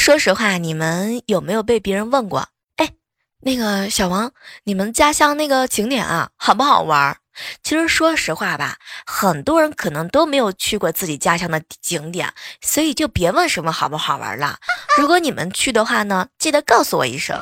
说实话你们有没有被别人问过？哎那个小王你们家乡那个景点啊好不好玩其实说实话吧很多人可能都没有去过自己家乡的景点所以就别问什么好不好玩了。如果你们去的话呢记得告诉我一声。